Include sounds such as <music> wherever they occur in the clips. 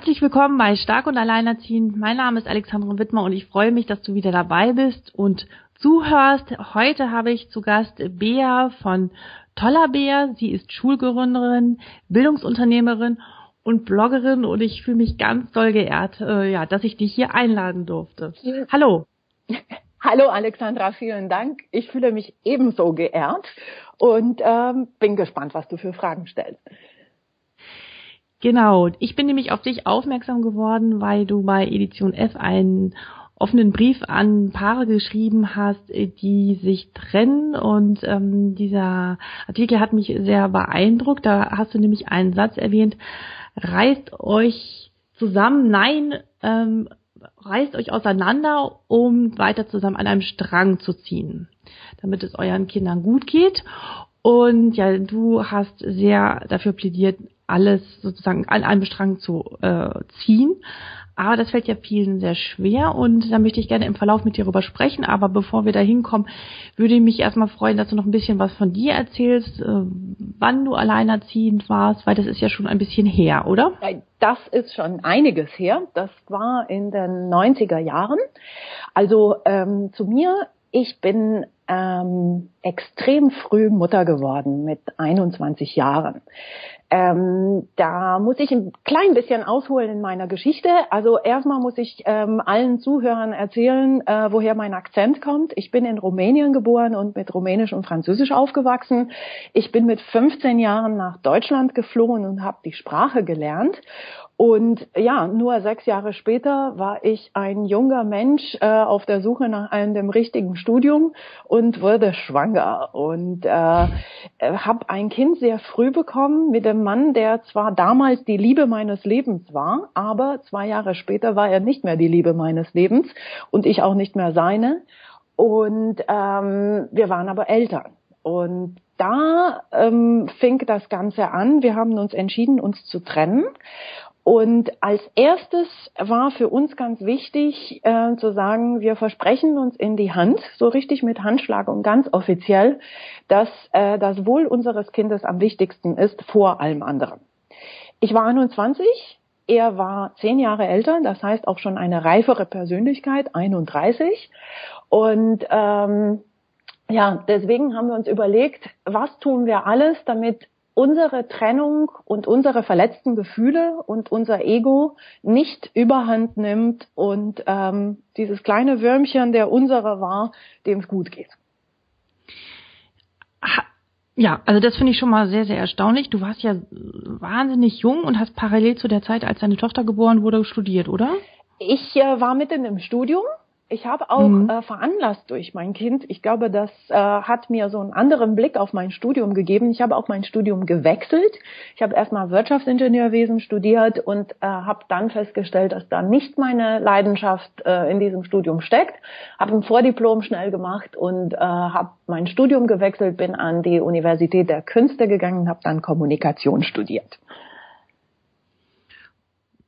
Herzlich willkommen bei Stark und Alleinerziehend. Mein Name ist Alexandra Wittmer und ich freue mich, dass du wieder dabei bist und zuhörst. Heute habe ich zu Gast Bea von Toller Bea. Sie ist Schulgründerin, Bildungsunternehmerin und Bloggerin und ich fühle mich ganz doll geehrt, äh, ja, dass ich dich hier einladen durfte. Hallo. <laughs> Hallo Alexandra, vielen Dank. Ich fühle mich ebenso geehrt und ähm, bin gespannt, was du für Fragen stellst. Genau, ich bin nämlich auf dich aufmerksam geworden, weil du bei Edition F einen offenen Brief an Paare geschrieben hast, die sich trennen und ähm, dieser Artikel hat mich sehr beeindruckt. Da hast du nämlich einen Satz erwähnt, reißt euch zusammen, nein, ähm, reißt euch auseinander, um weiter zusammen an einem Strang zu ziehen, damit es euren Kindern gut geht. Und ja, du hast sehr dafür plädiert, alles sozusagen an einem Strang zu äh, ziehen. Aber das fällt ja vielen sehr schwer und da möchte ich gerne im Verlauf mit dir darüber sprechen. Aber bevor wir da hinkommen, würde ich mich erstmal freuen, dass du noch ein bisschen was von dir erzählst, äh, wann du alleinerziehend warst, weil das ist ja schon ein bisschen her, oder? Das ist schon einiges her. Das war in den 90er Jahren. Also ähm, zu mir, ich bin ähm, extrem früh Mutter geworden mit 21 Jahren. Ähm, da muss ich ein klein bisschen ausholen in meiner Geschichte. Also erstmal muss ich ähm, allen Zuhörern erzählen, äh, woher mein Akzent kommt. Ich bin in Rumänien geboren und mit Rumänisch und Französisch aufgewachsen. Ich bin mit 15 Jahren nach Deutschland geflohen und habe die Sprache gelernt. Und ja, nur sechs Jahre später war ich ein junger Mensch äh, auf der Suche nach einem richtigen Studium und wurde schwanger und äh, habe ein Kind sehr früh bekommen mit dem Mann, der zwar damals die Liebe meines Lebens war, aber zwei Jahre später war er nicht mehr die Liebe meines Lebens und ich auch nicht mehr seine. Und ähm, wir waren aber Eltern. Und da ähm, fing das Ganze an. Wir haben uns entschieden, uns zu trennen. Und als erstes war für uns ganz wichtig äh, zu sagen, wir versprechen uns in die Hand, so richtig mit Handschlag und ganz offiziell, dass äh, das Wohl unseres Kindes am wichtigsten ist vor allem anderen. Ich war 21, er war zehn Jahre älter, das heißt auch schon eine reifere Persönlichkeit, 31. Und ähm, ja, deswegen haben wir uns überlegt, was tun wir alles, damit unsere Trennung und unsere verletzten Gefühle und unser Ego nicht überhand nimmt und ähm, dieses kleine Würmchen, der unsere war, dem es gut geht. Ja, also das finde ich schon mal sehr, sehr erstaunlich. Du warst ja wahnsinnig jung und hast parallel zu der Zeit, als deine Tochter geboren wurde, studiert, oder? Ich äh, war mitten im Studium ich habe auch mhm. äh, veranlasst durch mein Kind. Ich glaube, das äh, hat mir so einen anderen Blick auf mein Studium gegeben. Ich habe auch mein Studium gewechselt. Ich habe erstmal Wirtschaftsingenieurwesen studiert und äh, habe dann festgestellt, dass da nicht meine Leidenschaft äh, in diesem Studium steckt. Habe ein Vordiplom schnell gemacht und äh, habe mein Studium gewechselt, bin an die Universität der Künste gegangen, habe dann Kommunikation studiert.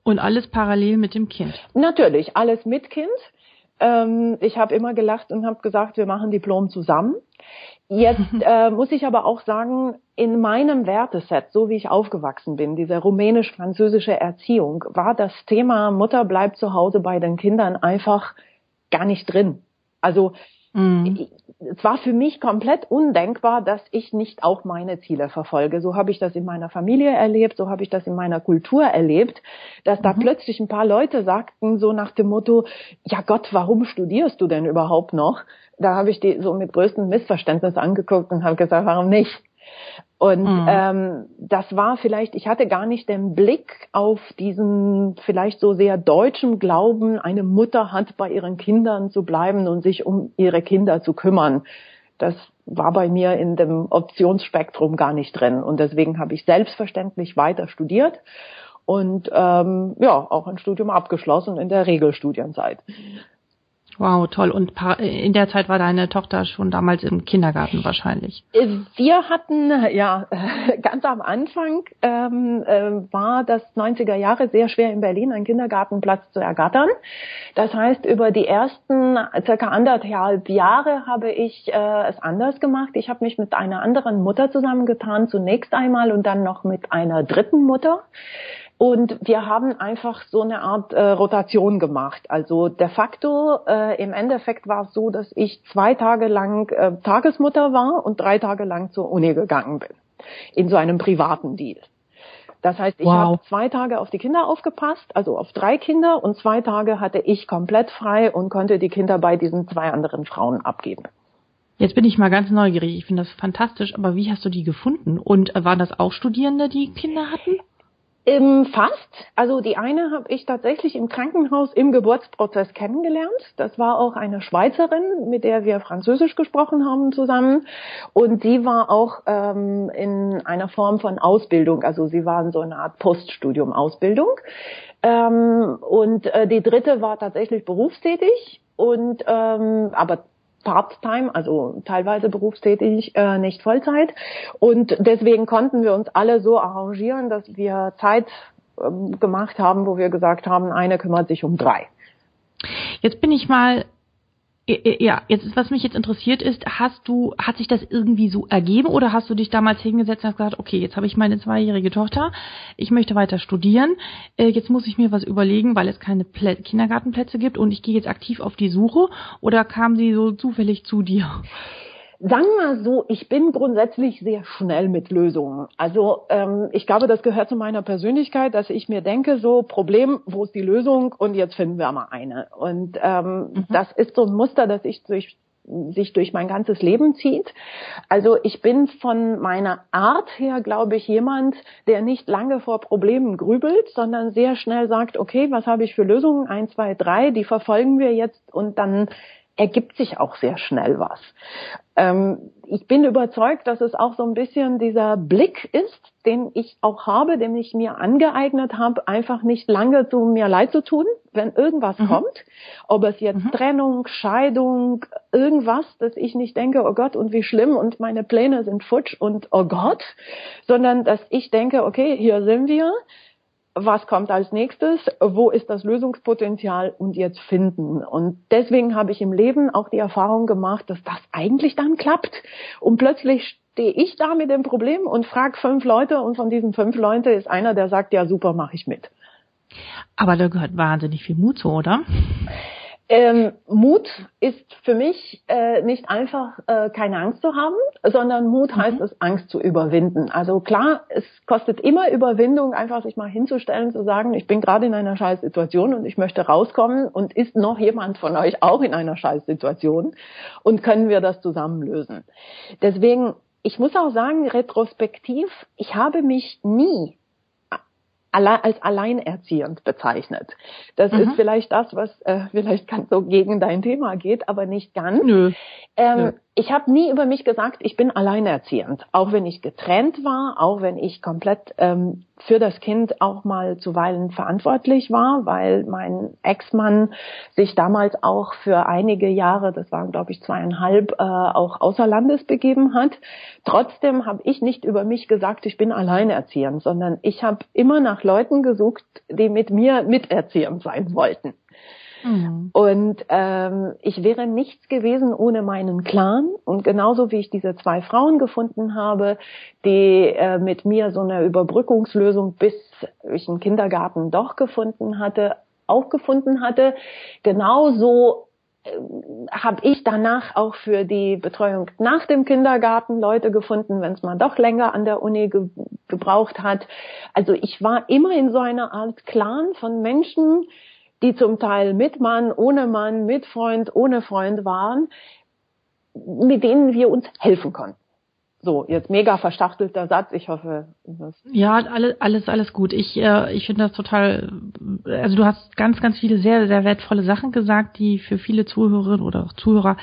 Und alles parallel mit dem Kind? Natürlich, alles mit Kind. Ähm, ich habe immer gelacht und habe gesagt, wir machen Diplom zusammen. Jetzt <laughs> äh, muss ich aber auch sagen, in meinem Werteset, so wie ich aufgewachsen bin, diese rumänisch-französische Erziehung, war das Thema Mutter bleibt zu Hause bei den Kindern einfach gar nicht drin. Also Mhm. Es war für mich komplett undenkbar, dass ich nicht auch meine Ziele verfolge. So habe ich das in meiner Familie erlebt, so habe ich das in meiner Kultur erlebt, dass da mhm. plötzlich ein paar Leute sagten, so nach dem Motto, ja Gott, warum studierst du denn überhaupt noch? Da habe ich die so mit größtem Missverständnis angeguckt und habe gesagt, warum nicht? Und mhm. ähm, das war vielleicht, ich hatte gar nicht den Blick auf diesen vielleicht so sehr deutschen Glauben, eine Mutter hat bei ihren Kindern zu bleiben und sich um ihre Kinder zu kümmern. Das war bei mir in dem Optionsspektrum gar nicht drin. Und deswegen habe ich selbstverständlich weiter studiert und ähm, ja, auch ein Studium abgeschlossen in der Regelstudienzeit. Wow, toll. Und in der Zeit war deine Tochter schon damals im Kindergarten wahrscheinlich. Wir hatten, ja, <laughs> ganz am Anfang ähm, äh, war das 90er Jahre sehr schwer in Berlin, einen Kindergartenplatz zu ergattern. Das heißt, über die ersten circa anderthalb Jahre habe ich äh, es anders gemacht. Ich habe mich mit einer anderen Mutter zusammengetan, zunächst einmal und dann noch mit einer dritten Mutter. Und wir haben einfach so eine Art äh, Rotation gemacht. Also de facto, äh, im Endeffekt war es so, dass ich zwei Tage lang äh, Tagesmutter war und drei Tage lang zur Uni gegangen bin. In so einem privaten Deal. Das heißt, ich wow. habe zwei Tage auf die Kinder aufgepasst, also auf drei Kinder, und zwei Tage hatte ich komplett frei und konnte die Kinder bei diesen zwei anderen Frauen abgeben. Jetzt bin ich mal ganz neugierig. Ich finde das fantastisch, aber wie hast du die gefunden? Und äh, waren das auch Studierende, die Kinder hatten? Ähm, fast. Also die eine habe ich tatsächlich im Krankenhaus im Geburtsprozess kennengelernt. Das war auch eine Schweizerin, mit der wir Französisch gesprochen haben zusammen. Und sie war auch ähm, in einer Form von Ausbildung. Also sie war in so einer Art Poststudium-Ausbildung. Ähm, und äh, die dritte war tatsächlich berufstätig und ähm, aber Part-Time, also teilweise berufstätig, äh, nicht Vollzeit. Und deswegen konnten wir uns alle so arrangieren, dass wir Zeit ähm, gemacht haben, wo wir gesagt haben, eine kümmert sich um drei. Jetzt bin ich mal ja, jetzt was mich jetzt interessiert ist, hast du, hat sich das irgendwie so ergeben oder hast du dich damals hingesetzt und hast gesagt, okay, jetzt habe ich meine zweijährige Tochter, ich möchte weiter studieren, äh, jetzt muss ich mir was überlegen, weil es keine Plä Kindergartenplätze gibt und ich gehe jetzt aktiv auf die Suche oder kam sie so zufällig zu dir? Sagen wir mal so, ich bin grundsätzlich sehr schnell mit Lösungen. Also ähm, ich glaube, das gehört zu meiner Persönlichkeit, dass ich mir denke, so Problem, wo ist die Lösung und jetzt finden wir mal eine. Und ähm, mhm. das ist so ein Muster, das ich durch sich durch mein ganzes Leben zieht. Also ich bin von meiner Art her, glaube ich, jemand, der nicht lange vor Problemen grübelt, sondern sehr schnell sagt, okay, was habe ich für Lösungen? Eins, zwei, drei, die verfolgen wir jetzt und dann ergibt sich auch sehr schnell was. Ähm, ich bin überzeugt, dass es auch so ein bisschen dieser Blick ist, den ich auch habe, den ich mir angeeignet habe, einfach nicht lange zu mir leid zu tun, wenn irgendwas mhm. kommt. Ob es jetzt mhm. Trennung, Scheidung, irgendwas, dass ich nicht denke, oh Gott, und wie schlimm und meine Pläne sind futsch und oh Gott, sondern dass ich denke, okay, hier sind wir was kommt als nächstes, wo ist das Lösungspotenzial und jetzt finden. Und deswegen habe ich im Leben auch die Erfahrung gemacht, dass das eigentlich dann klappt. Und plötzlich stehe ich da mit dem Problem und frage fünf Leute und von diesen fünf Leuten ist einer, der sagt, ja super, mache ich mit. Aber da gehört wahnsinnig viel Mut zu, oder? Ähm, Mut ist für mich äh, nicht einfach äh, keine Angst zu haben, sondern Mut mhm. heißt es, Angst zu überwinden. Also klar, es kostet immer Überwindung, einfach sich mal hinzustellen, zu sagen, ich bin gerade in einer Scheißsituation und ich möchte rauskommen und ist noch jemand von euch auch in einer Scheißsituation und können wir das zusammen lösen. Deswegen, ich muss auch sagen, retrospektiv, ich habe mich nie als alleinerziehend bezeichnet. Das mhm. ist vielleicht das, was äh, vielleicht ganz so gegen dein Thema geht, aber nicht ganz. Nö. Ähm, Nö ich habe nie über mich gesagt, ich bin alleinerziehend. Auch wenn ich getrennt war, auch wenn ich komplett ähm, für das Kind auch mal zuweilen verantwortlich war, weil mein Ex-Mann sich damals auch für einige Jahre, das waren glaube ich zweieinhalb, äh, auch außer Landes begeben hat. Trotzdem habe ich nicht über mich gesagt, ich bin alleinerziehend, sondern ich habe immer nach Leuten gesucht, die mit mir miterziehend sein wollten. Mhm. Und ähm, ich wäre nichts gewesen ohne meinen Clan. Und genauso wie ich diese zwei Frauen gefunden habe, die äh, mit mir so eine Überbrückungslösung bis ich einen Kindergarten doch gefunden hatte, auch gefunden hatte, genauso äh, habe ich danach auch für die Betreuung nach dem Kindergarten Leute gefunden, wenn es mal doch länger an der Uni ge gebraucht hat. Also ich war immer in so einer Art Clan von Menschen, die zum Teil mit Mann, ohne Mann, mit Freund, ohne Freund waren, mit denen wir uns helfen konnten. So, jetzt mega verstachtelter Satz. Ich hoffe, das ja, alles, alles, alles gut. Ich, äh, ich finde das total. Also du hast ganz, ganz viele sehr, sehr wertvolle Sachen gesagt, die für viele Zuhörerinnen oder auch Zuhörer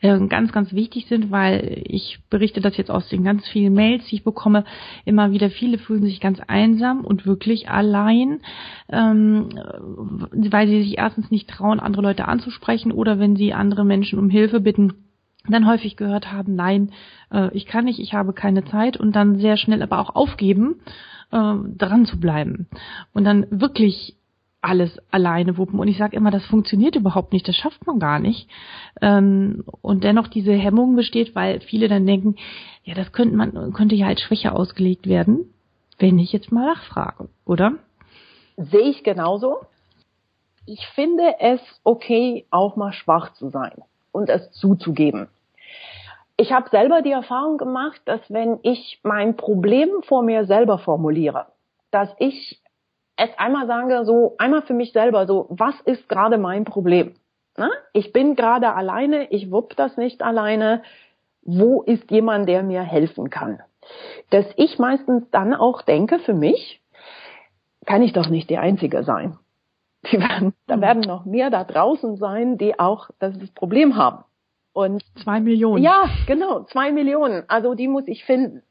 äh, ganz, ganz wichtig sind, weil ich berichte das jetzt aus den ganz vielen Mails, die ich bekomme, immer wieder. Viele fühlen sich ganz einsam und wirklich allein, ähm, weil sie sich erstens nicht trauen, andere Leute anzusprechen oder wenn sie andere Menschen um Hilfe bitten dann häufig gehört haben, nein, äh, ich kann nicht, ich habe keine Zeit und dann sehr schnell aber auch aufgeben, äh, dran zu bleiben und dann wirklich alles alleine wuppen. Und ich sage immer, das funktioniert überhaupt nicht, das schafft man gar nicht. Ähm, und dennoch diese Hemmung besteht, weil viele dann denken, ja, das könnte man, könnte ja als Schwäche ausgelegt werden, wenn ich jetzt mal nachfrage, oder? Sehe ich genauso. Ich finde es okay, auch mal schwach zu sein und es zuzugeben. Ich habe selber die Erfahrung gemacht, dass wenn ich mein Problem vor mir selber formuliere, dass ich es einmal sage, so einmal für mich selber, so was ist gerade mein Problem? Na? Ich bin gerade alleine, ich wupp das nicht alleine. Wo ist jemand, der mir helfen kann? Dass ich meistens dann auch denke, für mich kann ich doch nicht die Einzige sein. Die werden, da hm. werden noch mehr da draußen sein, die auch das Problem haben. Und zwei Millionen. Ja, genau, zwei Millionen. Also die muss ich finden.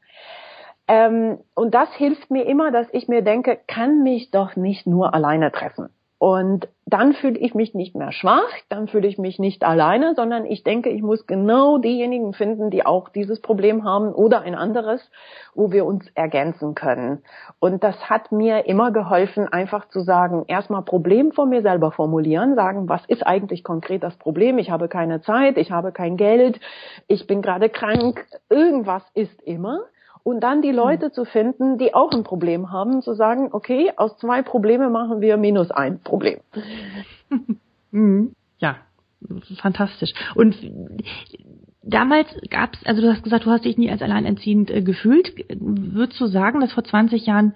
Ähm, und das hilft mir immer, dass ich mir denke, kann mich doch nicht nur alleine treffen. Und dann fühle ich mich nicht mehr schwach, dann fühle ich mich nicht alleine, sondern ich denke, ich muss genau diejenigen finden, die auch dieses Problem haben oder ein anderes, wo wir uns ergänzen können. Und das hat mir immer geholfen, einfach zu sagen, erstmal Problem vor mir selber formulieren, sagen, was ist eigentlich konkret das Problem? Ich habe keine Zeit, ich habe kein Geld, ich bin gerade krank, irgendwas ist immer und dann die Leute mhm. zu finden, die auch ein Problem haben, zu sagen, okay, aus zwei Probleme machen wir minus ein Problem. Mhm. <laughs> Ja, fantastisch. Und damals gab es, also du hast gesagt, du hast dich nie als alleinerziehend äh, gefühlt. Würdest du sagen, dass vor 20 Jahren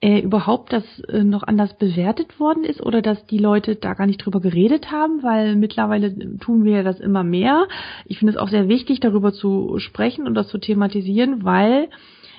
äh, überhaupt das äh, noch anders bewertet worden ist oder dass die Leute da gar nicht drüber geredet haben, weil mittlerweile tun wir ja das immer mehr. Ich finde es auch sehr wichtig, darüber zu sprechen und das zu thematisieren, weil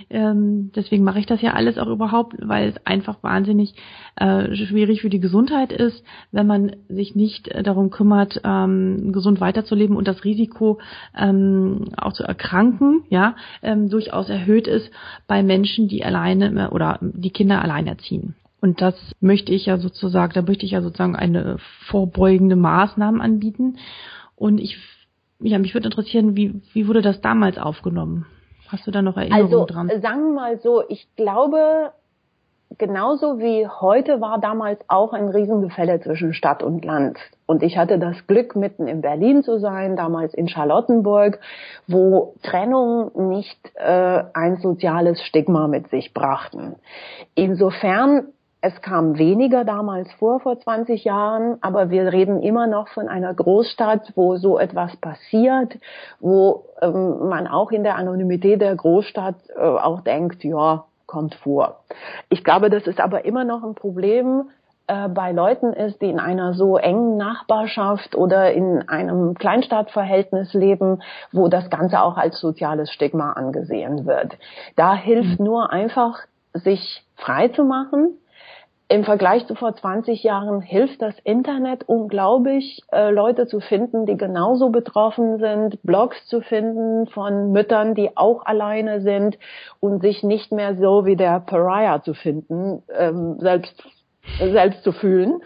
ähm, deswegen mache ich das ja alles auch überhaupt, weil es einfach wahnsinnig äh, schwierig für die Gesundheit ist, wenn man sich nicht äh, darum kümmert, ähm, gesund weiterzuleben und das Risiko ähm, auch zu erkranken, ja, ähm, durchaus erhöht ist bei Menschen, die alleine äh, oder die Kinder alleinerziehen. Und das möchte ich ja sozusagen, da möchte ich ja sozusagen eine vorbeugende Maßnahme anbieten. Und ich, ja, mich würde interessieren, wie, wie wurde das damals aufgenommen? Hast du da noch Erinnerungen also, dran? Sagen wir mal so, ich glaube, genauso wie heute war damals auch ein Riesengefälle zwischen Stadt und Land. Und ich hatte das Glück, mitten in Berlin zu sein, damals in Charlottenburg, wo Trennung nicht äh, ein soziales Stigma mit sich brachten. Insofern es kam weniger damals vor, vor 20 Jahren, aber wir reden immer noch von einer Großstadt, wo so etwas passiert, wo ähm, man auch in der Anonymität der Großstadt äh, auch denkt, ja, kommt vor. Ich glaube, das ist aber immer noch ein Problem äh, bei Leuten ist, die in einer so engen Nachbarschaft oder in einem Kleinstadtverhältnis leben, wo das Ganze auch als soziales Stigma angesehen wird. Da hilft mhm. nur einfach, sich frei zu machen, im Vergleich zu vor 20 Jahren hilft das Internet unglaublich, äh, Leute zu finden, die genauso betroffen sind, Blogs zu finden von Müttern, die auch alleine sind und sich nicht mehr so wie der Pariah zu finden, ähm, selbst selbst zu fühlen,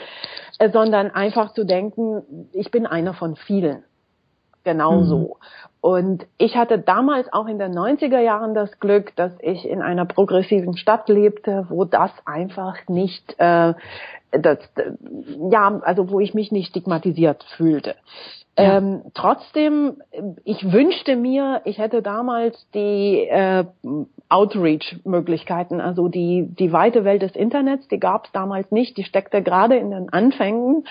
äh, sondern einfach zu denken, ich bin einer von vielen genauso. Mhm. Und ich hatte damals auch in den 90er Jahren das Glück, dass ich in einer progressiven Stadt lebte, wo das einfach nicht, äh, das, ja, also wo ich mich nicht stigmatisiert fühlte. Ja. Ähm, trotzdem, ich wünschte mir, ich hätte damals die äh, Outreach-Möglichkeiten, also die, die weite Welt des Internets, die gab es damals nicht, die steckte gerade in den Anfängen.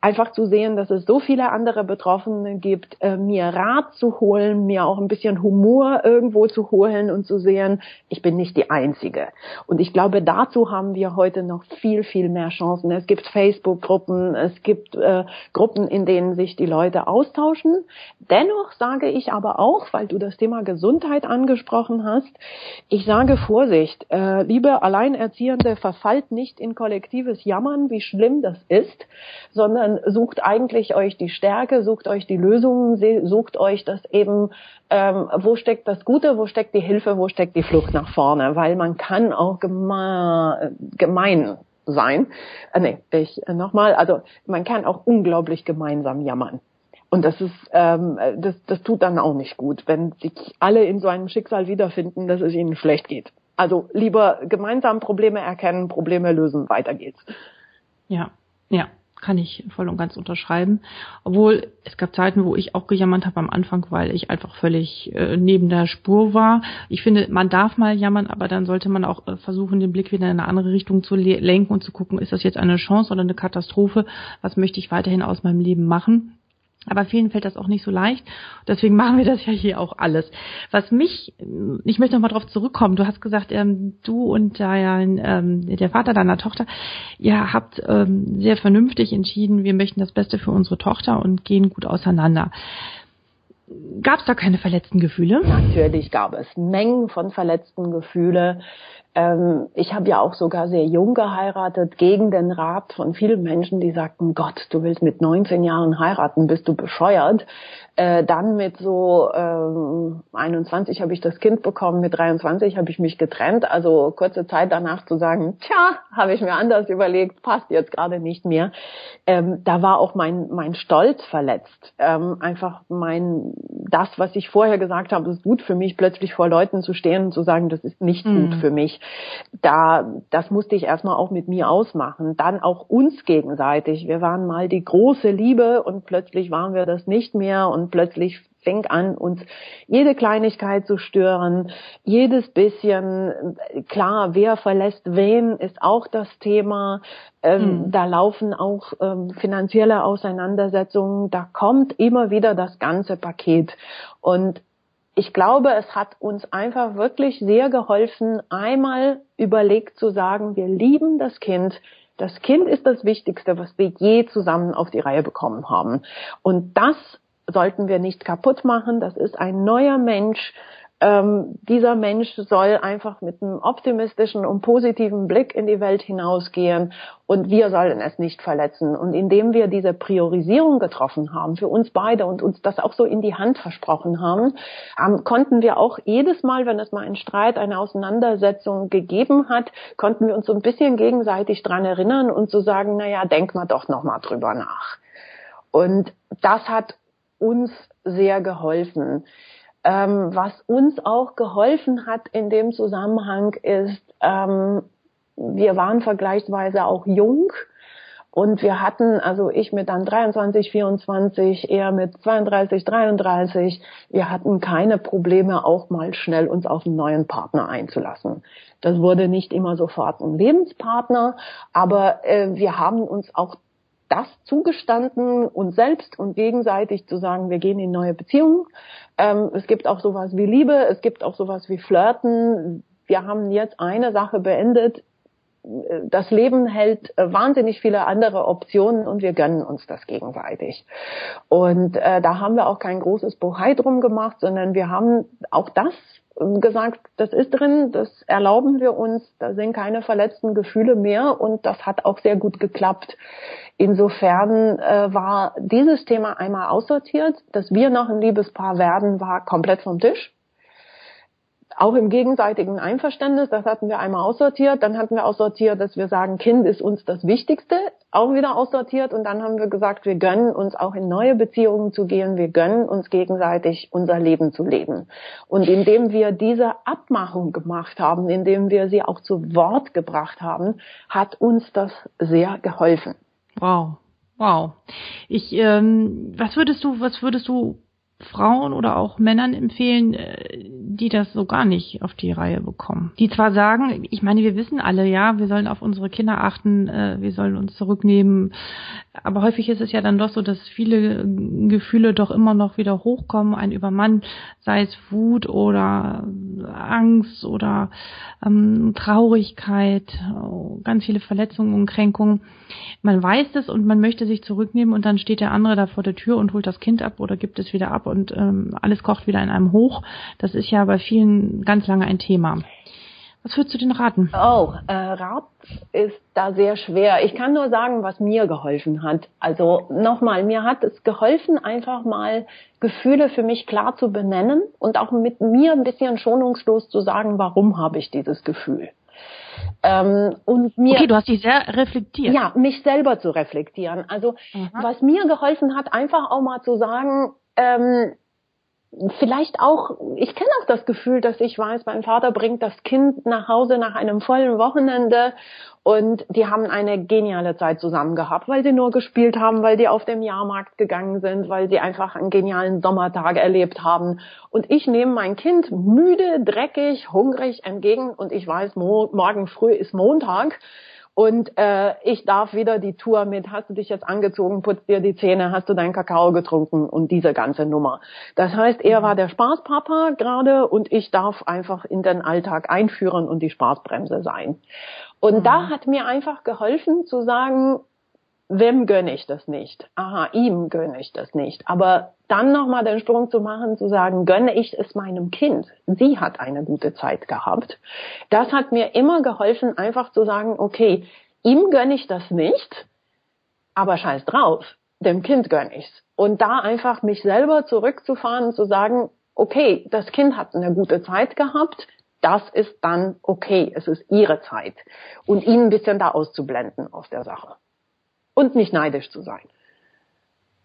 Einfach zu sehen, dass es so viele andere Betroffene gibt, äh, mir Rat zu holen mir auch ein bisschen Humor irgendwo zu holen und zu sehen, ich bin nicht die Einzige. Und ich glaube, dazu haben wir heute noch viel, viel mehr Chancen. Es gibt Facebook-Gruppen, es gibt äh, Gruppen, in denen sich die Leute austauschen. Dennoch sage ich aber auch, weil du das Thema Gesundheit angesprochen hast, ich sage Vorsicht, äh, liebe Alleinerziehende, verfallt nicht in kollektives Jammern, wie schlimm das ist, sondern sucht eigentlich euch die Stärke, sucht euch die Lösungen, sucht euch das eben, ähm, wo steckt das Gute, wo steckt die Hilfe, wo steckt die Flucht nach vorne, weil man kann auch geme gemein sein. Äh, nee, ich äh, nochmal, also man kann auch unglaublich gemeinsam jammern. Und das ist, ähm, das, das tut dann auch nicht gut, wenn sich alle in so einem Schicksal wiederfinden, dass es ihnen schlecht geht. Also lieber gemeinsam Probleme erkennen, Probleme lösen, weiter geht's. Ja, ja, kann ich voll und ganz unterschreiben. Obwohl es gab Zeiten, wo ich auch gejammert habe am Anfang, weil ich einfach völlig äh, neben der Spur war. Ich finde, man darf mal jammern, aber dann sollte man auch äh, versuchen, den Blick wieder in eine andere Richtung zu lenken und zu gucken, ist das jetzt eine Chance oder eine Katastrophe? Was möchte ich weiterhin aus meinem Leben machen? Aber vielen fällt das auch nicht so leicht. Deswegen machen wir das ja hier auch alles. Was mich, ich möchte nochmal drauf zurückkommen. Du hast gesagt, ähm, du und dein, ähm, der Vater deiner Tochter, ihr habt ähm, sehr vernünftig entschieden, wir möchten das Beste für unsere Tochter und gehen gut auseinander. Gab es da keine verletzten Gefühle? Natürlich gab es Mengen von verletzten Gefühle. Ähm, ich habe ja auch sogar sehr jung geheiratet, gegen den Rat von vielen Menschen, die sagten, Gott, du willst mit 19 Jahren heiraten, bist du bescheuert. Äh, dann mit so ähm, 21 habe ich das Kind bekommen, mit 23 habe ich mich getrennt. Also kurze Zeit danach zu sagen, tja, habe ich mir anders überlegt, passt jetzt gerade nicht mehr. Ähm, da war auch mein mein Stolz verletzt. Ähm, einfach mein das, was ich vorher gesagt habe, ist gut für mich, plötzlich vor Leuten zu stehen und zu sagen, das ist nicht mhm. gut für mich. Da das musste ich erstmal auch mit mir ausmachen. Dann auch uns gegenseitig. Wir waren mal die große Liebe und plötzlich waren wir das nicht mehr und plötzlich fängt an, uns jede Kleinigkeit zu stören, jedes bisschen, klar, wer verlässt wen, ist auch das Thema. Ähm, mhm. Da laufen auch ähm, finanzielle Auseinandersetzungen, da kommt immer wieder das ganze Paket. Und ich glaube, es hat uns einfach wirklich sehr geholfen, einmal überlegt zu sagen, wir lieben das Kind, das Kind ist das Wichtigste, was wir je zusammen auf die Reihe bekommen haben. Und das sollten wir nicht kaputt machen. Das ist ein neuer Mensch. Ähm, dieser Mensch soll einfach mit einem optimistischen und positiven Blick in die Welt hinausgehen und wir sollen es nicht verletzen. Und indem wir diese Priorisierung getroffen haben für uns beide und uns das auch so in die Hand versprochen haben, ähm, konnten wir auch jedes Mal, wenn es mal einen Streit, eine Auseinandersetzung gegeben hat, konnten wir uns so ein bisschen gegenseitig dran erinnern und so sagen, naja, denk mal doch nochmal drüber nach. Und das hat uns sehr geholfen. Ähm, was uns auch geholfen hat in dem Zusammenhang ist, ähm, wir waren vergleichsweise auch jung und wir hatten, also ich mit dann 23, 24, eher mit 32, 33, wir hatten keine Probleme, auch mal schnell uns auf einen neuen Partner einzulassen. Das wurde nicht immer sofort ein Lebenspartner, aber äh, wir haben uns auch das zugestanden, uns selbst und gegenseitig zu sagen, wir gehen in neue Beziehungen. Ähm, es gibt auch sowas wie Liebe, es gibt auch sowas wie Flirten. Wir haben jetzt eine Sache beendet. Das Leben hält wahnsinnig viele andere Optionen und wir gönnen uns das gegenseitig. Und äh, da haben wir auch kein großes Bohai drum gemacht, sondern wir haben auch das gesagt, das ist drin, das erlauben wir uns, da sind keine verletzten Gefühle mehr und das hat auch sehr gut geklappt. Insofern äh, war dieses Thema einmal aussortiert, dass wir noch ein Liebespaar werden, war komplett vom Tisch auch im gegenseitigen Einverständnis, das hatten wir einmal aussortiert, dann hatten wir aussortiert, dass wir sagen, Kind ist uns das Wichtigste, auch wieder aussortiert und dann haben wir gesagt, wir gönnen uns auch in neue Beziehungen zu gehen, wir gönnen uns gegenseitig unser Leben zu leben. Und indem wir diese Abmachung gemacht haben, indem wir sie auch zu Wort gebracht haben, hat uns das sehr geholfen. Wow. Wow. Ich, ähm, was würdest du, was würdest du Frauen oder auch Männern empfehlen, äh, die das so gar nicht auf die Reihe bekommen. Die zwar sagen, ich meine, wir wissen alle, ja, wir sollen auf unsere Kinder achten, äh, wir sollen uns zurücknehmen, aber häufig ist es ja dann doch so, dass viele Gefühle doch immer noch wieder hochkommen, ein Übermann, sei es Wut oder Angst oder ähm, Traurigkeit, ganz viele Verletzungen und Kränkungen. Man weiß es und man möchte sich zurücknehmen und dann steht der andere da vor der Tür und holt das Kind ab oder gibt es wieder ab und ähm, alles kocht wieder in einem hoch. Das ist ja bei vielen ganz lange ein Thema. Was würdest du denn raten? Oh, äh, Rat ist da sehr schwer. Ich kann nur sagen, was mir geholfen hat. Also nochmal, mir hat es geholfen, einfach mal Gefühle für mich klar zu benennen und auch mit mir ein bisschen schonungslos zu sagen, warum habe ich dieses Gefühl. Ähm, und mir, okay, du hast dich sehr reflektiert. Ja, mich selber zu reflektieren. Also Aha. was mir geholfen hat, einfach auch mal zu sagen, ähm, vielleicht auch, ich kenne auch das Gefühl, dass ich weiß, mein Vater bringt das Kind nach Hause nach einem vollen Wochenende und die haben eine geniale Zeit zusammen gehabt, weil sie nur gespielt haben, weil die auf dem Jahrmarkt gegangen sind, weil sie einfach einen genialen Sommertag erlebt haben. Und ich nehme mein Kind müde, dreckig, hungrig entgegen und ich weiß, morgen früh ist Montag und äh, ich darf wieder die Tour mit, hast du dich jetzt angezogen, putzt dir die Zähne, hast du deinen Kakao getrunken und diese ganze Nummer. Das heißt, er war der Spaßpapa gerade und ich darf einfach in den Alltag einführen und die Spaßbremse sein. Und mhm. da hat mir einfach geholfen zu sagen, wem gönne ich das nicht? Aha, ihm gönne ich das nicht. Aber dann nochmal den Sprung zu machen, zu sagen, gönne ich es meinem Kind? Sie hat eine gute Zeit gehabt. Das hat mir immer geholfen, einfach zu sagen, okay, ihm gönne ich das nicht, aber scheiß drauf, dem Kind gönne ich's. Und da einfach mich selber zurückzufahren zu sagen, okay, das Kind hat eine gute Zeit gehabt, das ist dann okay, es ist ihre Zeit. Und ihn ein bisschen da auszublenden aus der Sache und nicht neidisch zu sein.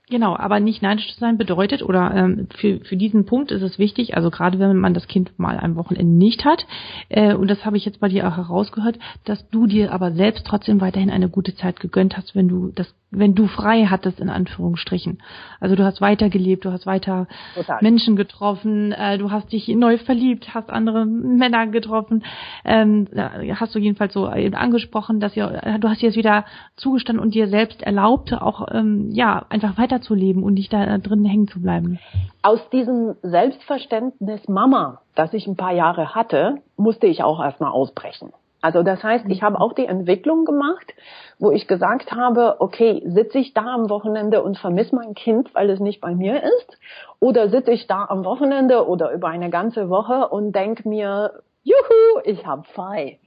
Genau, aber nicht neidisch zu sein bedeutet, oder ähm, für, für diesen Punkt ist es wichtig, also gerade wenn man das Kind mal am Wochenende nicht hat, äh, und das habe ich jetzt bei dir auch herausgehört, dass du dir aber selbst trotzdem weiterhin eine gute Zeit gegönnt hast, wenn du das wenn du frei hattest, in Anführungsstrichen. Also du hast weitergelebt, du hast weiter Total. Menschen getroffen, äh, du hast dich neu verliebt, hast andere Männer getroffen, ähm, hast du jedenfalls so eben angesprochen, dass ihr, äh, du hast dir jetzt wieder zugestanden und dir selbst erlaubte, auch ähm, ja einfach weiterzuleben und nicht da drin hängen zu bleiben. Aus diesem Selbstverständnis Mama, das ich ein paar Jahre hatte, musste ich auch erstmal ausbrechen. Also das heißt, ich habe auch die Entwicklung gemacht, wo ich gesagt habe, okay, sitze ich da am Wochenende und vermisse mein Kind, weil es nicht bei mir ist? Oder sitze ich da am Wochenende oder über eine ganze Woche und denke mir, juhu, ich habe frei.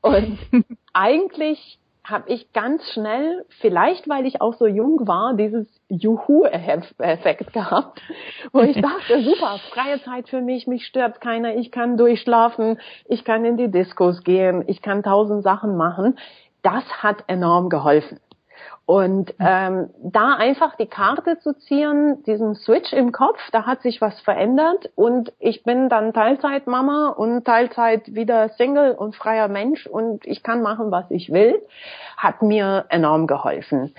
Und <laughs> eigentlich habe ich ganz schnell, vielleicht weil ich auch so jung war, dieses Juhu-Effekt gehabt, wo ich dachte, <laughs> super, freie Zeit für mich, mich stört keiner, ich kann durchschlafen, ich kann in die Diskos gehen, ich kann tausend Sachen machen. Das hat enorm geholfen. Und ähm, da einfach die Karte zu ziehen, diesen Switch im Kopf, da hat sich was verändert und ich bin dann Teilzeitmama und Teilzeit wieder Single und freier Mensch und ich kann machen, was ich will, hat mir enorm geholfen.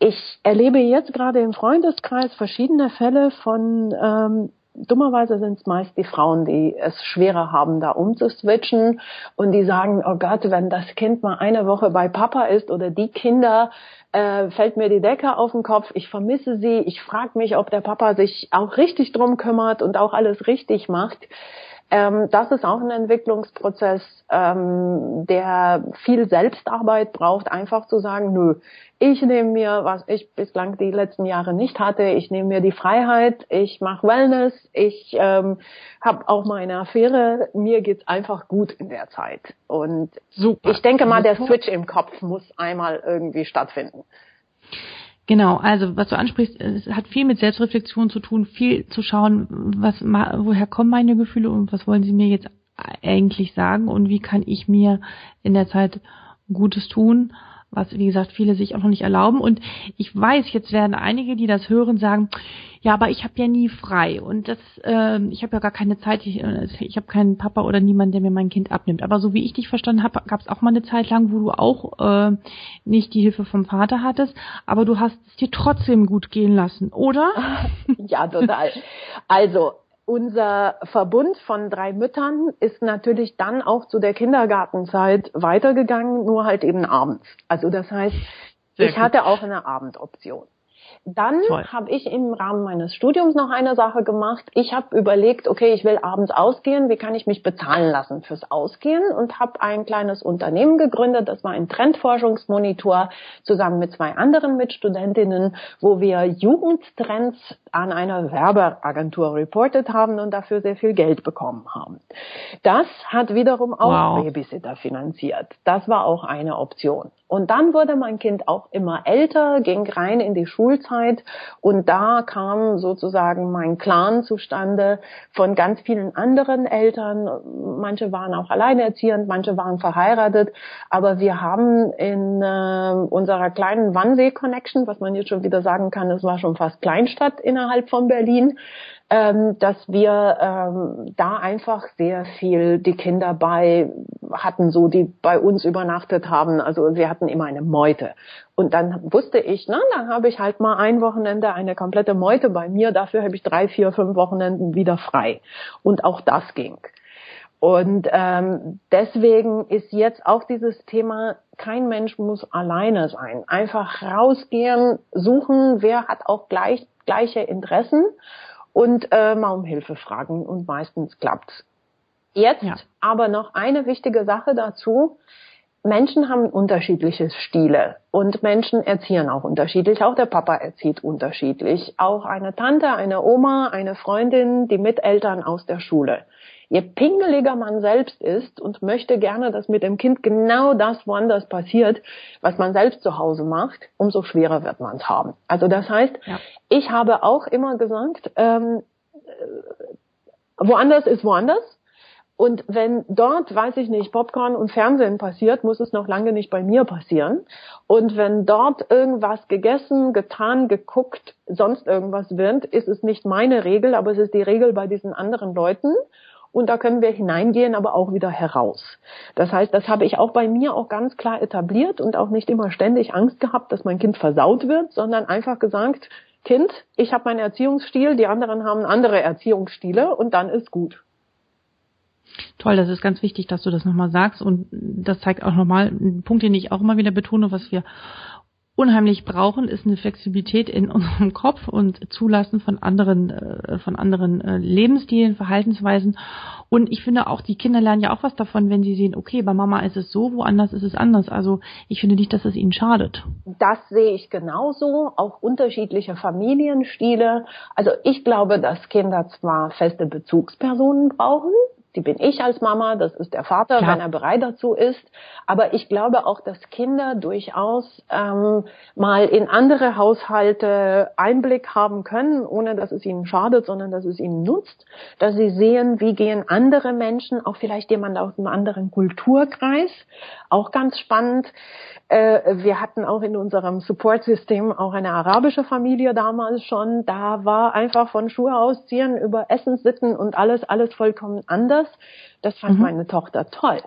Ich erlebe jetzt gerade im Freundeskreis verschiedene Fälle von ähm, dummerweise sind es meist die Frauen, die es schwerer haben, da umzuswitchen. Und die sagen, oh Gott, wenn das Kind mal eine Woche bei Papa ist oder die Kinder, äh, fällt mir die Decke auf den Kopf, ich vermisse sie, ich frage mich, ob der Papa sich auch richtig drum kümmert und auch alles richtig macht. Ähm, das ist auch ein Entwicklungsprozess, ähm, der viel Selbstarbeit braucht, einfach zu sagen, nö, ich nehme mir, was ich bislang die letzten Jahre nicht hatte, ich nehme mir die Freiheit, ich mache Wellness, ich ähm, habe auch meine Affäre, mir geht's einfach gut in der Zeit. Und Super. ich denke mal, der Switch im Kopf muss einmal irgendwie stattfinden. Genau, also was du ansprichst, es hat viel mit Selbstreflexion zu tun, viel zu schauen, was woher kommen meine Gefühle und was wollen sie mir jetzt eigentlich sagen und wie kann ich mir in der Zeit Gutes tun. Was wie gesagt viele sich auch noch nicht erlauben. Und ich weiß, jetzt werden einige, die das hören, sagen, ja, aber ich habe ja nie frei und das, äh, ich habe ja gar keine Zeit, ich, äh, ich habe keinen Papa oder niemanden, der mir mein Kind abnimmt. Aber so wie ich dich verstanden habe, gab es auch mal eine Zeit lang, wo du auch äh, nicht die Hilfe vom Vater hattest, aber du hast es dir trotzdem gut gehen lassen, oder? <laughs> Ja, total. Also unser Verbund von drei Müttern ist natürlich dann auch zu der Kindergartenzeit weitergegangen, nur halt eben abends. Also das heißt, Sehr ich gut. hatte auch eine Abendoption. Dann habe ich im Rahmen meines Studiums noch eine Sache gemacht. Ich habe überlegt, okay, ich will abends ausgehen, wie kann ich mich bezahlen lassen fürs Ausgehen und habe ein kleines Unternehmen gegründet, das war ein Trendforschungsmonitor zusammen mit zwei anderen Mitstudentinnen, wo wir Jugendtrends an einer Werbeagentur reportet haben und dafür sehr viel Geld bekommen haben. Das hat wiederum auch wow. Babysitter finanziert. Das war auch eine Option. Und dann wurde mein Kind auch immer älter, ging rein in die Schulzeit und da kam sozusagen mein Clan zustande von ganz vielen anderen Eltern. Manche waren auch alleinerziehend, manche waren verheiratet, aber wir haben in äh, unserer kleinen Wannsee-Connection, was man jetzt schon wieder sagen kann, es war schon fast Kleinstadt innerhalb von Berlin, ähm, dass wir ähm, da einfach sehr viel die Kinder bei hatten, so die bei uns übernachtet haben. Also wir hatten immer eine Meute. Und dann wusste ich, na, dann habe ich halt mal ein Wochenende eine komplette Meute bei mir. Dafür habe ich drei, vier, fünf Wochenenden wieder frei. Und auch das ging. Und ähm, deswegen ist jetzt auch dieses Thema, kein Mensch muss alleine sein. Einfach rausgehen, suchen, wer hat auch gleich, gleiche Interessen und äh, mal um Hilfe fragen und meistens klappt's. Jetzt ja. aber noch eine wichtige Sache dazu. Menschen haben unterschiedliche Stile und Menschen erziehen auch unterschiedlich. Auch der Papa erzieht unterschiedlich. Auch eine Tante, eine Oma, eine Freundin, die Miteltern aus der Schule. Je pingeliger man selbst ist und möchte gerne, dass mit dem Kind genau das woanders passiert, was man selbst zu Hause macht, umso schwerer wird man es haben. Also das heißt, ja. ich habe auch immer gesagt, ähm, äh, woanders ist woanders. Und wenn dort, weiß ich nicht, Popcorn und Fernsehen passiert, muss es noch lange nicht bei mir passieren. Und wenn dort irgendwas gegessen, getan, geguckt, sonst irgendwas wird, ist es nicht meine Regel, aber es ist die Regel bei diesen anderen Leuten und da können wir hineingehen, aber auch wieder heraus. Das heißt, das habe ich auch bei mir auch ganz klar etabliert und auch nicht immer ständig Angst gehabt, dass mein Kind versaut wird, sondern einfach gesagt, Kind, ich habe meinen Erziehungsstil, die anderen haben andere Erziehungsstile und dann ist gut. Toll, das ist ganz wichtig, dass du das nochmal sagst und das zeigt auch nochmal einen Punkt, den ich auch immer wieder betone, was wir unheimlich brauchen, ist eine Flexibilität in <laughs> unserem Kopf und Zulassen von anderen, äh, von anderen äh, Lebensstilen, Verhaltensweisen. Und ich finde auch, die Kinder lernen ja auch was davon, wenn sie sehen, okay, bei Mama ist es so, woanders ist es anders. Also ich finde nicht, dass es ihnen schadet. Das sehe ich genauso, auch unterschiedliche Familienstile. Also ich glaube, dass Kinder zwar feste Bezugspersonen brauchen, die bin ich als Mama, das ist der Vater, Klar. wenn er bereit dazu ist. Aber ich glaube auch, dass Kinder durchaus ähm, mal in andere Haushalte Einblick haben können, ohne dass es ihnen schadet, sondern dass es ihnen nutzt, dass sie sehen, wie gehen andere Menschen, auch vielleicht jemand aus einem anderen Kulturkreis, auch ganz spannend. Äh, wir hatten auch in unserem Support-System auch eine arabische Familie damals schon. Da war einfach von Schuhe ausziehen über Essenssitten und alles, alles vollkommen anders. Das fand mhm. meine Tochter toll.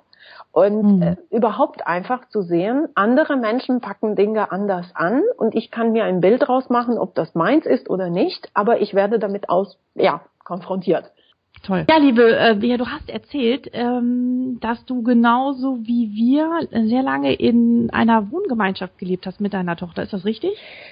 Und mhm. äh, überhaupt einfach zu sehen, andere Menschen packen Dinge anders an und ich kann mir ein Bild draus machen, ob das meins ist oder nicht, aber ich werde damit aus, ja, konfrontiert. Toll. Ja, liebe äh, Bea, du hast erzählt, ähm, dass du genauso wie wir sehr lange in einer Wohngemeinschaft gelebt hast mit deiner Tochter. Ist das richtig?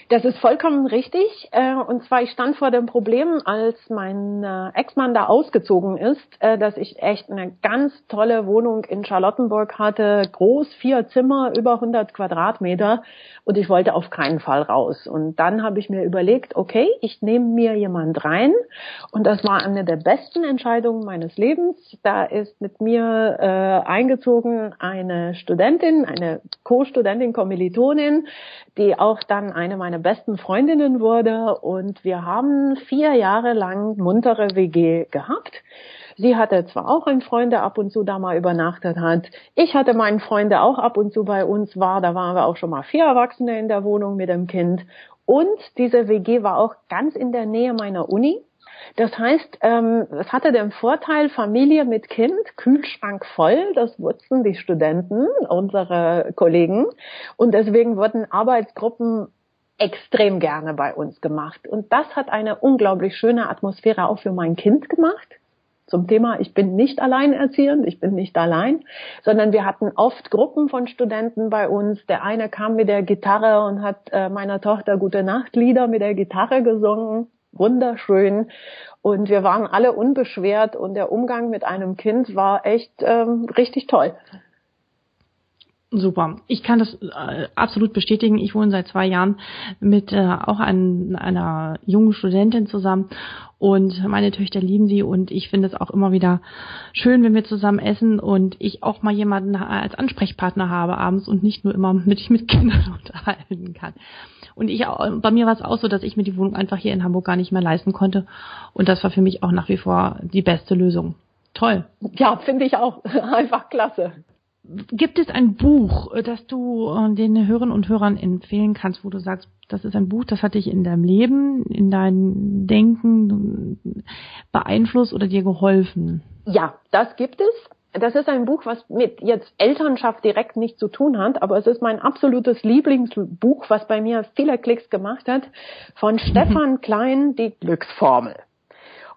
Das ist vollkommen richtig. Äh, und zwar, ich stand vor dem Problem, als mein äh, Ex-Mann da ausgezogen ist, äh, dass ich echt eine ganz tolle Wohnung in Charlottenburg hatte. Groß, vier Zimmer, über 100 Quadratmeter. Und ich wollte auf keinen Fall raus. Und dann habe ich mir überlegt, okay, ich nehme mir jemand rein. Und das war eine der besten Entscheidung meines Lebens. Da ist mit mir äh, eingezogen eine Studentin, eine Co-Studentin, Kommilitonin, die auch dann eine meiner besten Freundinnen wurde. Und wir haben vier Jahre lang muntere WG gehabt. Sie hatte zwar auch einen Freund, der ab und zu da mal übernachtet hat. Ich hatte meinen Freund, der auch ab und zu bei uns war. Da waren wir auch schon mal vier Erwachsene in der Wohnung mit dem Kind. Und diese WG war auch ganz in der Nähe meiner Uni. Das heißt, ähm, es hatte den Vorteil, Familie mit Kind, Kühlschrank voll, das wussten die Studenten, unsere Kollegen. Und deswegen wurden Arbeitsgruppen extrem gerne bei uns gemacht. Und das hat eine unglaublich schöne Atmosphäre auch für mein Kind gemacht. Zum Thema, ich bin nicht alleinerziehend, ich bin nicht allein, sondern wir hatten oft Gruppen von Studenten bei uns. Der eine kam mit der Gitarre und hat äh, meiner Tochter gute Nachtlieder mit der Gitarre gesungen wunderschön und wir waren alle unbeschwert und der Umgang mit einem Kind war echt ähm, richtig toll. Super. Ich kann das äh, absolut bestätigen. Ich wohne seit zwei Jahren mit äh, auch ein, einer jungen Studentin zusammen und meine Töchter lieben sie und ich finde es auch immer wieder schön, wenn wir zusammen essen und ich auch mal jemanden als Ansprechpartner habe abends und nicht nur immer mit, mit Kindern <laughs> unterhalten kann. Und ich bei mir war es auch so, dass ich mir die Wohnung einfach hier in Hamburg gar nicht mehr leisten konnte. Und das war für mich auch nach wie vor die beste Lösung. Toll. Ja, finde ich auch. <laughs> Einfach klasse. Gibt es ein Buch, das du äh, den Hörern und Hörern empfehlen kannst, wo du sagst, das ist ein Buch, das hat dich in deinem Leben, in deinem Denken beeinflusst oder dir geholfen? Ja, das gibt es das ist ein Buch, was mit jetzt Elternschaft direkt nichts zu tun hat, aber es ist mein absolutes Lieblingsbuch, was bei mir viele Klicks gemacht hat, von. <laughs> Stefan Klein, die Glücksformel.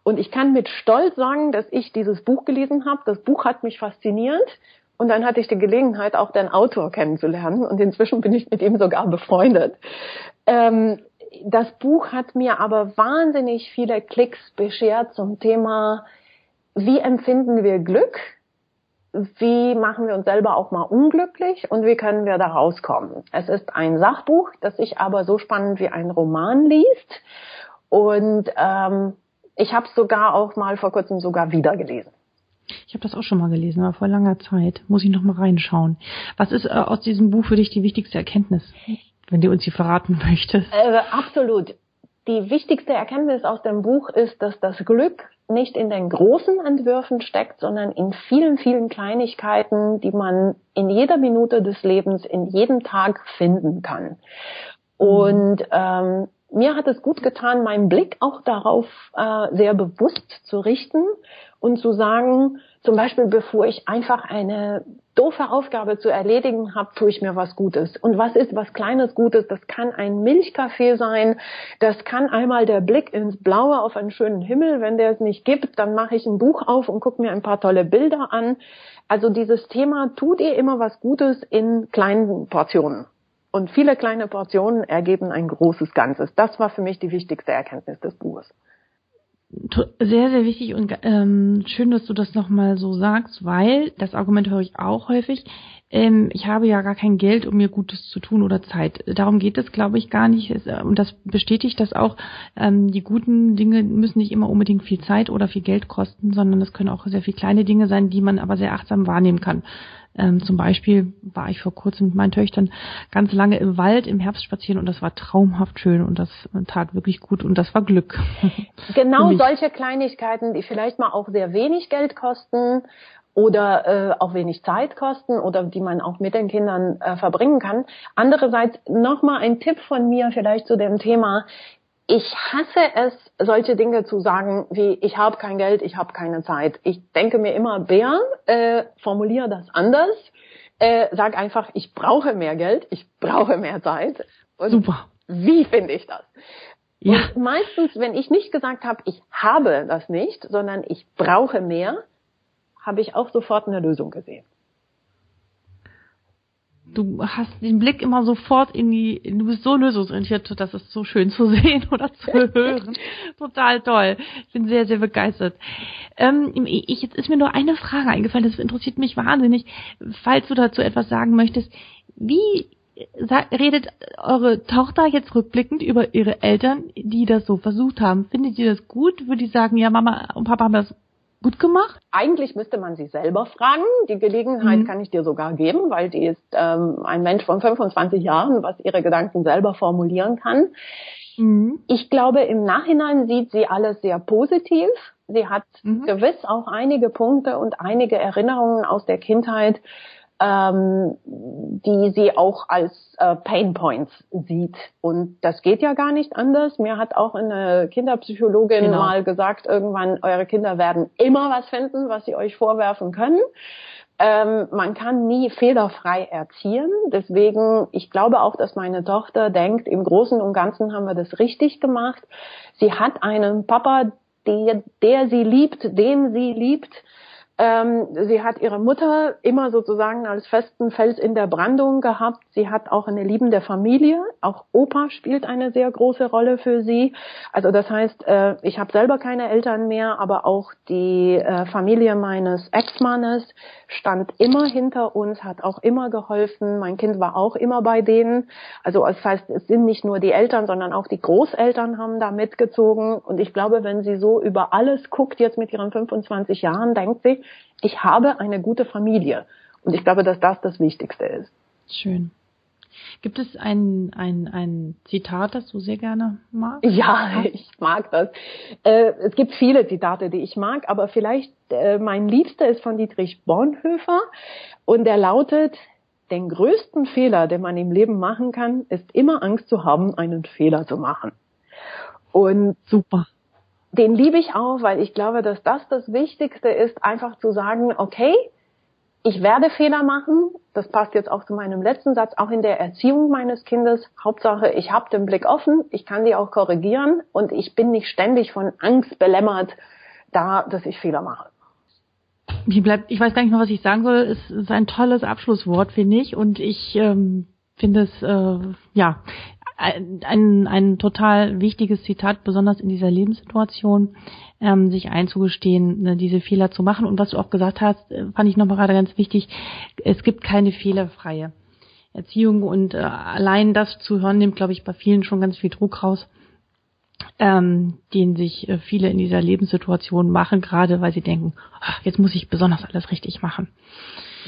Und ich kann mit Stolz sagen, dass ich dieses Buch gelesen habe. Das Buch hat mich fasziniert. Und dann hatte ich die Gelegenheit, auch den Autor kennenzulernen. Und inzwischen bin ich mit ihm sogar befreundet. Ähm, das Buch hat mir aber wahnsinnig viele Klicks beschert zum Thema, wie empfinden wir Glück? Wie machen wir uns selber auch mal unglücklich und wie können wir da rauskommen. Es ist ein Sachbuch, das sich aber so spannend wie ein Roman liest und ähm, ich habe es sogar auch mal vor kurzem sogar wieder gelesen. Ich habe das auch schon mal gelesen, aber vor langer Zeit. Muss ich noch mal reinschauen. Was ist äh, aus diesem Buch für dich die wichtigste Erkenntnis, wenn du uns sie verraten möchtest? Äh, absolut. Die wichtigste Erkenntnis aus dem Buch ist, dass das Glück nicht in den großen Entwürfen steckt, sondern in vielen, vielen Kleinigkeiten, die man in jeder Minute des Lebens, in jedem Tag finden kann. Und ähm, mir hat es gut getan, meinen Blick auch darauf äh, sehr bewusst zu richten und zu sagen, zum Beispiel bevor ich einfach eine doofe Aufgabe zu erledigen habe, tue ich mir was Gutes. Und was ist was Kleines Gutes? Das kann ein Milchkaffee sein, das kann einmal der Blick ins Blaue auf einen schönen Himmel. Wenn der es nicht gibt, dann mache ich ein Buch auf und gucke mir ein paar tolle Bilder an. Also dieses Thema, tut ihr immer was Gutes in kleinen Portionen. Und viele kleine Portionen ergeben ein großes Ganzes. Das war für mich die wichtigste Erkenntnis des Buches sehr, sehr wichtig und ähm, schön, dass du das nochmal so sagst, weil das Argument höre ich auch häufig. Ähm, ich habe ja gar kein Geld, um mir Gutes zu tun oder Zeit. Darum geht es, glaube ich, gar nicht. Äh, und das bestätigt das auch. Ähm, die guten Dinge müssen nicht immer unbedingt viel Zeit oder viel Geld kosten, sondern es können auch sehr viel kleine Dinge sein, die man aber sehr achtsam wahrnehmen kann. Ähm, zum Beispiel war ich vor kurzem mit meinen Töchtern ganz lange im Wald im Herbst spazieren und das war traumhaft schön und das tat wirklich gut und das war Glück. <laughs> Genau <laughs> solche Kleinigkeiten, die vielleicht mal auch sehr wenig Geld kosten oder äh, auch wenig Zeit kosten oder die man auch mit den Kindern äh, verbringen kann. Andererseits nochmal ein Tipp von mir vielleicht zu dem Thema, ich hasse es, solche Dinge zu sagen wie ich habe kein Geld, ich habe keine Zeit. Ich denke mir immer, Bär, äh, formuliere das anders. Äh, sag einfach, ich brauche mehr Geld, ich brauche mehr Zeit. Und Super. Wie finde ich das? Ja. Und meistens, wenn ich nicht gesagt habe, ich habe das nicht, sondern ich brauche mehr, habe ich auch sofort eine Lösung gesehen du hast den Blick immer sofort in die, du bist so lösungsorientiert, das ist so schön zu <laughs> sehen oder zu hören. Total toll. Ich bin sehr, sehr begeistert. Ähm, ich, jetzt ist mir nur eine Frage eingefallen, das interessiert mich wahnsinnig. Falls du dazu etwas sagen möchtest, wie redet eure Tochter jetzt rückblickend über ihre Eltern, die das so versucht haben? Findet ihr das gut? Würde ich sagen, ja, Mama und Papa haben das gut gemacht? Eigentlich müsste man sie selber fragen. Die Gelegenheit mhm. kann ich dir sogar geben, weil die ist ähm, ein Mensch von 25 Jahren, was ihre Gedanken selber formulieren kann. Mhm. Ich glaube, im Nachhinein sieht sie alles sehr positiv. Sie hat mhm. gewiss auch einige Punkte und einige Erinnerungen aus der Kindheit, ähm, die sie auch als äh, Pain Points sieht. Und das geht ja gar nicht anders. Mir hat auch eine Kinderpsychologin genau. mal gesagt, irgendwann, eure Kinder werden immer was finden, was sie euch vorwerfen können. Ähm, man kann nie fehlerfrei erziehen. Deswegen, ich glaube auch, dass meine Tochter denkt, im Großen und Ganzen haben wir das richtig gemacht. Sie hat einen Papa, der, der sie liebt, den sie liebt ähm, sie hat ihre Mutter immer sozusagen als festen Fels in der Brandung gehabt. Sie hat auch eine liebende Familie. Auch Opa spielt eine sehr große Rolle für sie. Also das heißt, äh, ich habe selber keine Eltern mehr, aber auch die äh, Familie meines Ex-Mannes stand immer hinter uns, hat auch immer geholfen. Mein Kind war auch immer bei denen. Also das heißt, es sind nicht nur die Eltern, sondern auch die Großeltern haben da mitgezogen. Und ich glaube, wenn sie so über alles guckt, jetzt mit ihren 25 Jahren, denkt sie, ich habe eine gute Familie. Und ich glaube, dass das das Wichtigste ist. Schön. Gibt es ein, ein, ein Zitat, das du sehr gerne magst? Ja, <laughs> ich mag das. Äh, es gibt viele Zitate, die ich mag, aber vielleicht äh, mein liebster ist von Dietrich Bonhoeffer und der lautet, den größten Fehler, den man im Leben machen kann, ist immer Angst zu haben, einen Fehler zu machen. Und super den liebe ich auch, weil ich glaube, dass das das Wichtigste ist, einfach zu sagen, okay, ich werde Fehler machen. Das passt jetzt auch zu meinem letzten Satz, auch in der Erziehung meines Kindes. Hauptsache, ich habe den Blick offen, ich kann die auch korrigieren und ich bin nicht ständig von Angst belämmert, da, dass ich Fehler mache. Wie bleibt, ich weiß gar nicht mehr, was ich sagen soll. Es ist ein tolles Abschlusswort, finde ich. Und ich ähm, finde es, äh, ja, ein, ein total wichtiges Zitat, besonders in dieser Lebenssituation, ähm, sich einzugestehen, ne, diese Fehler zu machen. Und was du auch gesagt hast, äh, fand ich nochmal gerade ganz wichtig, es gibt keine fehlerfreie Erziehung und äh, allein das zu hören nimmt, glaube ich, bei vielen schon ganz viel Druck raus, ähm, den sich äh, viele in dieser Lebenssituation machen, gerade weil sie denken, ach, jetzt muss ich besonders alles richtig machen.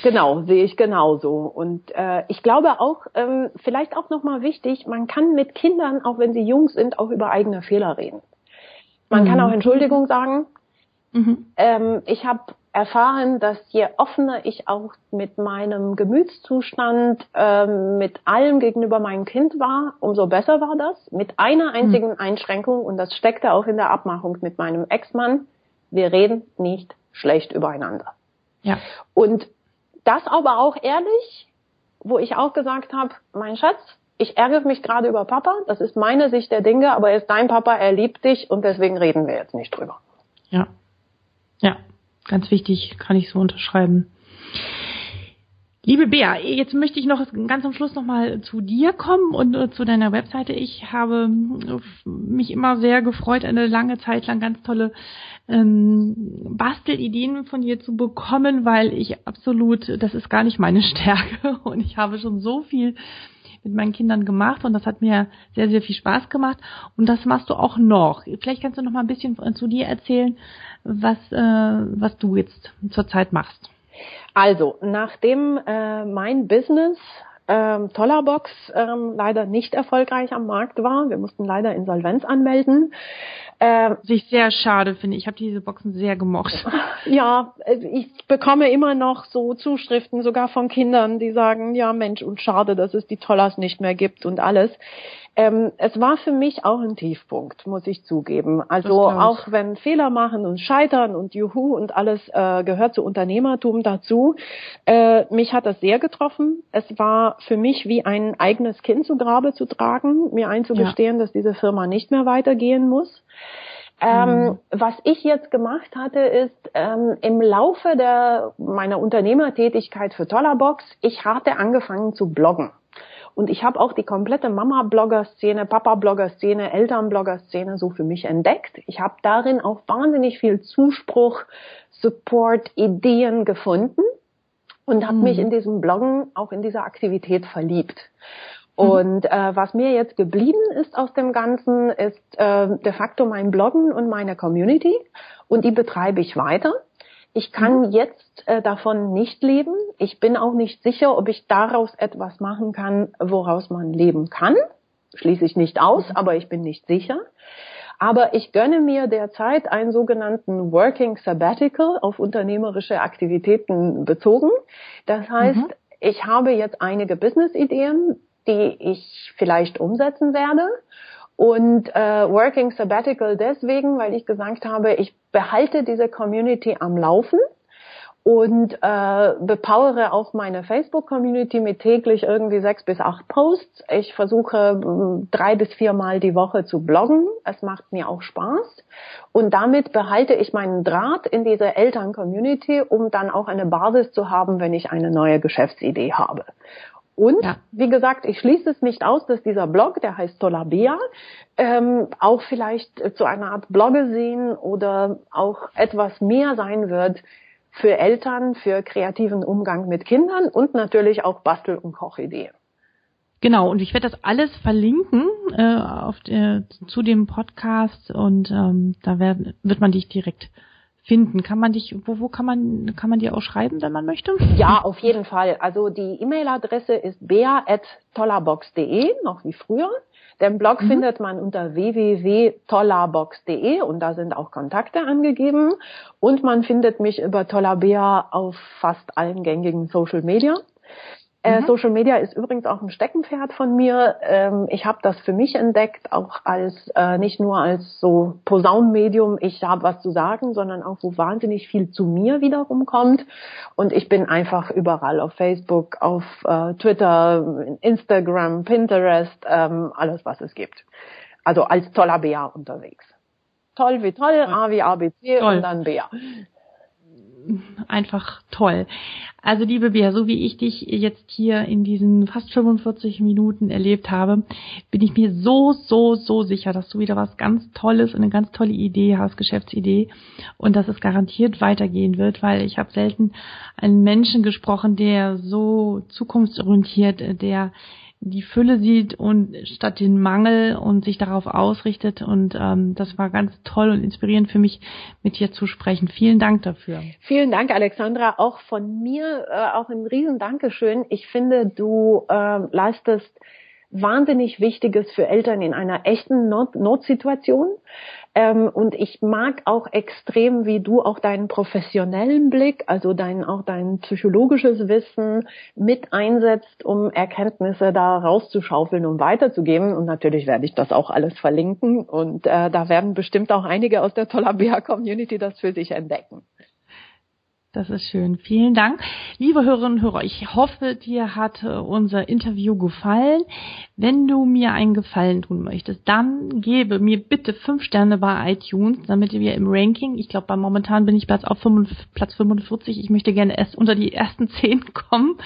Genau, sehe ich genauso. Und äh, ich glaube auch, ähm, vielleicht auch nochmal wichtig, man kann mit Kindern, auch wenn sie jung sind, auch über eigene Fehler reden. Man mhm. kann auch Entschuldigung sagen. Mhm. Ähm, ich habe erfahren, dass je offener ich auch mit meinem Gemütszustand, ähm, mit allem gegenüber meinem Kind war, umso besser war das. Mit einer einzigen mhm. Einschränkung, und das steckte auch in der Abmachung mit meinem Ex-Mann, wir reden nicht schlecht übereinander. Ja. Und das aber auch ehrlich, wo ich auch gesagt habe, mein Schatz, ich ärgere mich gerade über Papa, das ist meine Sicht der Dinge, aber er ist dein Papa, er liebt dich und deswegen reden wir jetzt nicht drüber. Ja. Ja, ganz wichtig, kann ich so unterschreiben. Liebe Bea, jetzt möchte ich noch ganz am Schluss nochmal zu dir kommen und äh, zu deiner Webseite. Ich habe mich immer sehr gefreut, eine lange Zeit lang ganz tolle ähm, Bastelideen von dir zu bekommen, weil ich absolut, das ist gar nicht meine <laughs> Stärke und ich habe schon so viel mit meinen Kindern gemacht und das hat mir sehr, sehr viel Spaß gemacht und das machst du auch noch. Vielleicht kannst du noch mal ein bisschen zu dir erzählen, was, äh, was du jetzt zurzeit machst. Also, nachdem äh, mein Business ähm, Tollerbox ähm, leider nicht erfolgreich am Markt war, wir mussten leider Insolvenz anmelden. Ähm, ich sehr schade finde. Ich habe diese Boxen sehr gemocht. <laughs> Ja, ich bekomme immer noch so Zuschriften, sogar von Kindern, die sagen, ja Mensch, und schade, dass es die Tollers nicht mehr gibt und alles. Ähm, es war für mich auch ein Tiefpunkt, muss ich zugeben. Also auch wenn Fehler machen und scheitern und Juhu und alles äh, gehört zu Unternehmertum dazu. Äh, mich hat das sehr getroffen. Es war für mich wie ein eigenes Kind zu Grabe zu tragen, mir einzugestehen, ja. dass diese Firma nicht mehr weitergehen muss. Ähm, mhm. Was ich jetzt gemacht hatte, ist ähm, im Laufe der meiner Unternehmertätigkeit für Tollerbox, ich hatte angefangen zu bloggen. Und ich habe auch die komplette Mama-Blogger-Szene, Papa-Blogger-Szene, Eltern-Blogger-Szene so für mich entdeckt. Ich habe darin auch wahnsinnig viel Zuspruch, Support, Ideen gefunden und habe mhm. mich in diesem Bloggen auch in dieser Aktivität verliebt. Mhm. Und äh, was mir jetzt geblieben ist aus dem Ganzen, ist äh, de facto mein Bloggen und meine Community. Und die betreibe ich weiter. Ich kann mhm. jetzt äh, davon nicht leben. Ich bin auch nicht sicher, ob ich daraus etwas machen kann, woraus man leben kann. Schließe ich nicht aus, mhm. aber ich bin nicht sicher. Aber ich gönne mir derzeit einen sogenannten Working Sabbatical auf unternehmerische Aktivitäten bezogen. Das heißt, mhm. ich habe jetzt einige Business-Ideen, die ich vielleicht umsetzen werde. Und äh, Working Sabbatical deswegen, weil ich gesagt habe, ich behalte diese Community am Laufen und äh, bepowere auch meine Facebook-Community mit täglich irgendwie sechs bis acht Posts. Ich versuche drei bis viermal die Woche zu bloggen. Es macht mir auch Spaß. Und damit behalte ich meinen Draht in diese Eltern-Community, um dann auch eine Basis zu haben, wenn ich eine neue Geschäftsidee habe. Und ja. wie gesagt, ich schließe es nicht aus, dass dieser Blog, der heißt Solabea, ähm, auch vielleicht zu einer Art Blogge sehen oder auch etwas mehr sein wird für Eltern, für kreativen Umgang mit Kindern und natürlich auch Bastel- und Kochideen. Genau, und ich werde das alles verlinken äh, auf der, zu dem Podcast und ähm, da werden, wird man dich direkt finden. Kann man dich, wo, wo kann man, kann man dir auch schreiben, wenn man möchte? Ja, auf jeden Fall. Also die E-Mail-Adresse ist bea.tollerbox.de, noch wie früher. Den Blog mhm. findet man unter www.tollarbox.de und da sind auch Kontakte angegeben. Und man findet mich über Tollabea auf fast allen gängigen Social Media. Äh, mhm. Social Media ist übrigens auch ein Steckenpferd von mir. Ähm, ich habe das für mich entdeckt, auch als äh, nicht nur als so Posaunenmedium, ich habe was zu sagen, sondern auch wo wahnsinnig viel zu mir wiederum kommt. Und ich bin einfach überall auf Facebook, auf äh, Twitter, Instagram, Pinterest, ähm, alles was es gibt. Also als toller Bea unterwegs. Toll wie toll, A wie ABC toll. und dann Bea einfach toll. Also liebe Bea, so wie ich dich jetzt hier in diesen fast 45 Minuten erlebt habe, bin ich mir so, so, so sicher, dass du wieder was ganz Tolles und eine ganz tolle Idee hast, Geschäftsidee und dass es garantiert weitergehen wird, weil ich habe selten einen Menschen gesprochen, der so zukunftsorientiert, der die Fülle sieht und statt den Mangel und sich darauf ausrichtet. Und ähm, das war ganz toll und inspirierend für mich, mit dir zu sprechen. Vielen Dank dafür. Vielen Dank, Alexandra. Auch von mir äh, auch ein riesen Dankeschön. Ich finde, du äh, leistest wahnsinnig Wichtiges für Eltern in einer echten Not Notsituation. Ähm, und ich mag auch extrem, wie du auch deinen professionellen Blick, also dein, auch dein psychologisches Wissen mit einsetzt, um Erkenntnisse da rauszuschaufeln und weiterzugeben. Und natürlich werde ich das auch alles verlinken. Und äh, da werden bestimmt auch einige aus der Tolabea Community das für sich entdecken. Das ist schön. Vielen Dank. Liebe Hörerinnen und Hörer, ich hoffe, dir hat äh, unser Interview gefallen. Wenn du mir einen Gefallen tun möchtest, dann gebe mir bitte fünf Sterne bei iTunes, damit wir im Ranking, ich glaube, momentan bin ich Platz auf 5, Platz 45, ich möchte gerne erst unter die ersten <laughs> zehn kommen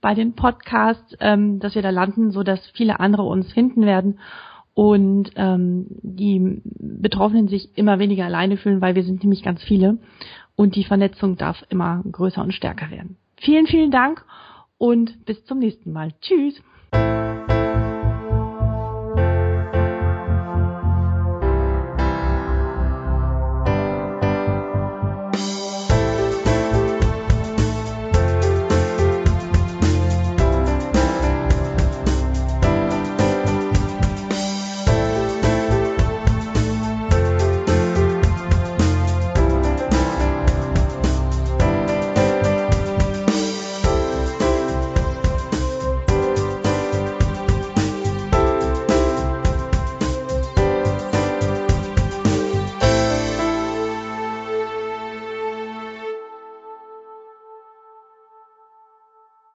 bei den Podcasts, ähm, dass wir da landen, so dass viele andere uns finden werden und ähm, die Betroffenen sich immer weniger alleine fühlen, weil wir sind nämlich ganz viele und die Vernetzung darf immer größer und stärker werden. Vielen, vielen Dank und bis zum nächsten Mal. Tschüss.